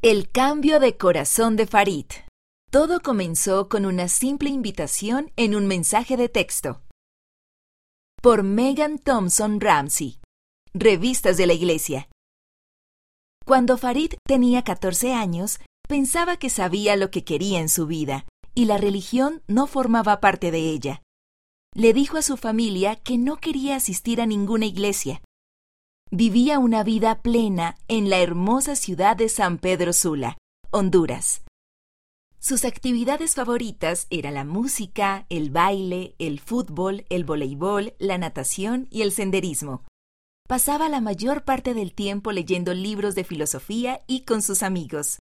El cambio de corazón de Farid. Todo comenzó con una simple invitación en un mensaje de texto. Por Megan Thompson Ramsey. Revistas de la Iglesia. Cuando Farid tenía 14 años, pensaba que sabía lo que quería en su vida, y la religión no formaba parte de ella. Le dijo a su familia que no quería asistir a ninguna iglesia, vivía una vida plena en la hermosa ciudad de San Pedro Sula, Honduras. Sus actividades favoritas eran la música, el baile, el fútbol, el voleibol, la natación y el senderismo. Pasaba la mayor parte del tiempo leyendo libros de filosofía y con sus amigos.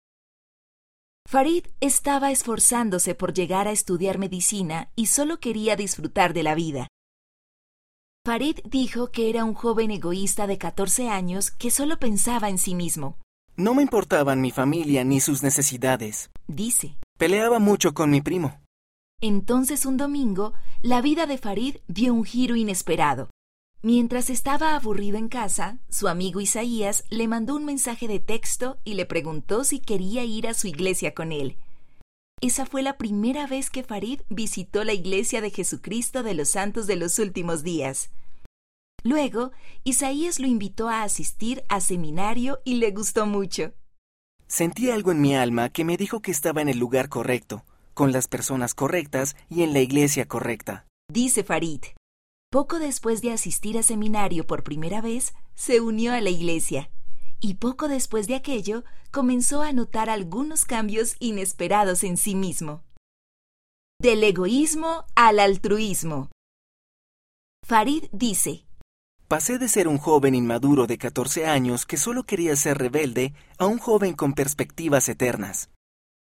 Farid estaba esforzándose por llegar a estudiar medicina y solo quería disfrutar de la vida. Farid dijo que era un joven egoísta de 14 años que solo pensaba en sí mismo. No me importaban mi familia ni sus necesidades. Dice. Peleaba mucho con mi primo. Entonces un domingo, la vida de Farid dio un giro inesperado. Mientras estaba aburrido en casa, su amigo Isaías le mandó un mensaje de texto y le preguntó si quería ir a su iglesia con él. Esa fue la primera vez que Farid visitó la iglesia de Jesucristo de los Santos de los Últimos Días. Luego, Isaías lo invitó a asistir a seminario y le gustó mucho. Sentí algo en mi alma que me dijo que estaba en el lugar correcto, con las personas correctas y en la iglesia correcta. Dice Farid. Poco después de asistir a seminario por primera vez, se unió a la iglesia y poco después de aquello comenzó a notar algunos cambios inesperados en sí mismo. Del egoísmo al altruismo. Farid dice, Pasé de ser un joven inmaduro de 14 años que solo quería ser rebelde a un joven con perspectivas eternas.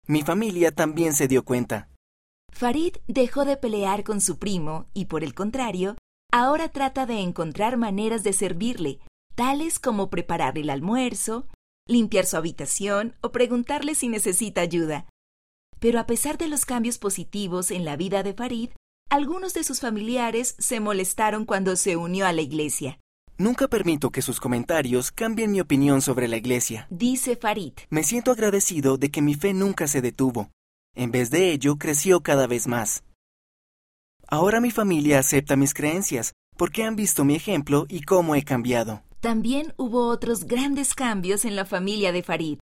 Mi familia también se dio cuenta. Farid dejó de pelear con su primo y, por el contrario, ahora trata de encontrar maneras de servirle, tales como preparar el almuerzo, limpiar su habitación o preguntarle si necesita ayuda. Pero a pesar de los cambios positivos en la vida de Farid, algunos de sus familiares se molestaron cuando se unió a la iglesia. Nunca permito que sus comentarios cambien mi opinión sobre la iglesia. Dice Farid. Me siento agradecido de que mi fe nunca se detuvo. En vez de ello, creció cada vez más. Ahora mi familia acepta mis creencias porque han visto mi ejemplo y cómo he cambiado. También hubo otros grandes cambios en la familia de Farid.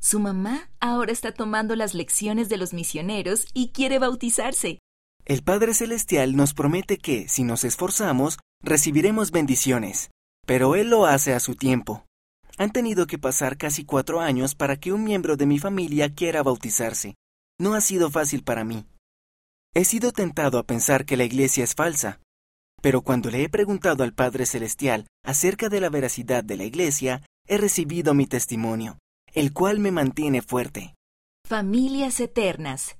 Su mamá ahora está tomando las lecciones de los misioneros y quiere bautizarse. El Padre Celestial nos promete que, si nos esforzamos, recibiremos bendiciones, pero Él lo hace a su tiempo. Han tenido que pasar casi cuatro años para que un miembro de mi familia quiera bautizarse. No ha sido fácil para mí. He sido tentado a pensar que la iglesia es falsa, pero cuando le he preguntado al Padre Celestial acerca de la veracidad de la Iglesia, he recibido mi testimonio, el cual me mantiene fuerte. Familias eternas.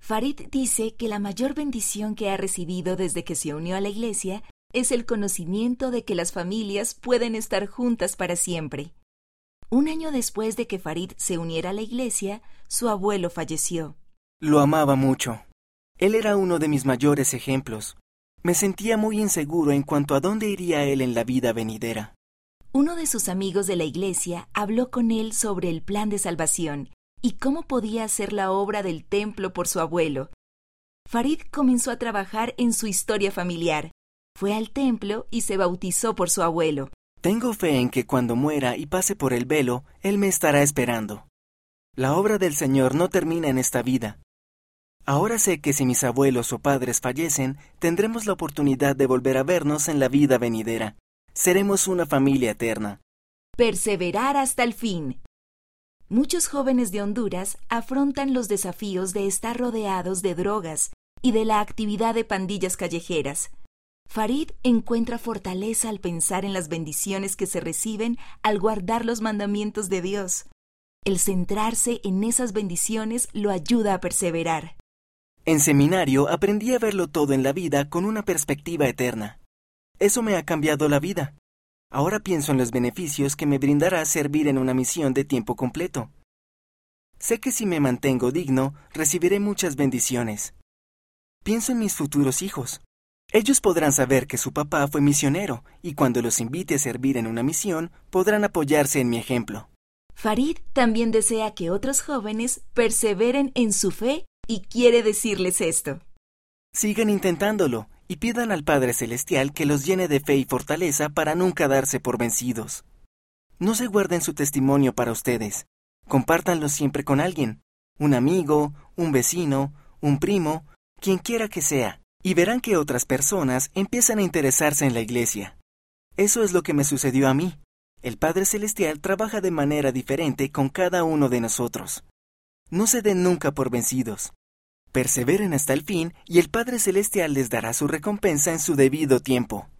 Farid dice que la mayor bendición que ha recibido desde que se unió a la Iglesia es el conocimiento de que las familias pueden estar juntas para siempre. Un año después de que Farid se uniera a la Iglesia, su abuelo falleció. Lo amaba mucho. Él era uno de mis mayores ejemplos. Me sentía muy inseguro en cuanto a dónde iría él en la vida venidera. Uno de sus amigos de la iglesia habló con él sobre el plan de salvación y cómo podía hacer la obra del templo por su abuelo. Farid comenzó a trabajar en su historia familiar. Fue al templo y se bautizó por su abuelo. Tengo fe en que cuando muera y pase por el velo, Él me estará esperando. La obra del Señor no termina en esta vida. Ahora sé que si mis abuelos o padres fallecen, tendremos la oportunidad de volver a vernos en la vida venidera. Seremos una familia eterna. Perseverar hasta el fin. Muchos jóvenes de Honduras afrontan los desafíos de estar rodeados de drogas y de la actividad de pandillas callejeras. Farid encuentra fortaleza al pensar en las bendiciones que se reciben al guardar los mandamientos de Dios. El centrarse en esas bendiciones lo ayuda a perseverar. En seminario aprendí a verlo todo en la vida con una perspectiva eterna. Eso me ha cambiado la vida. Ahora pienso en los beneficios que me brindará servir en una misión de tiempo completo. Sé que si me mantengo digno, recibiré muchas bendiciones. Pienso en mis futuros hijos. Ellos podrán saber que su papá fue misionero y cuando los invite a servir en una misión, podrán apoyarse en mi ejemplo. Farid también desea que otros jóvenes perseveren en su fe y quiere decirles esto. Sigan intentándolo y pidan al Padre Celestial que los llene de fe y fortaleza para nunca darse por vencidos. No se guarden su testimonio para ustedes. Compártanlo siempre con alguien, un amigo, un vecino, un primo, quien quiera que sea, y verán que otras personas empiezan a interesarse en la iglesia. Eso es lo que me sucedió a mí. El Padre Celestial trabaja de manera diferente con cada uno de nosotros. No se den nunca por vencidos. Perseveren hasta el fin y el Padre Celestial les dará su recompensa en su debido tiempo.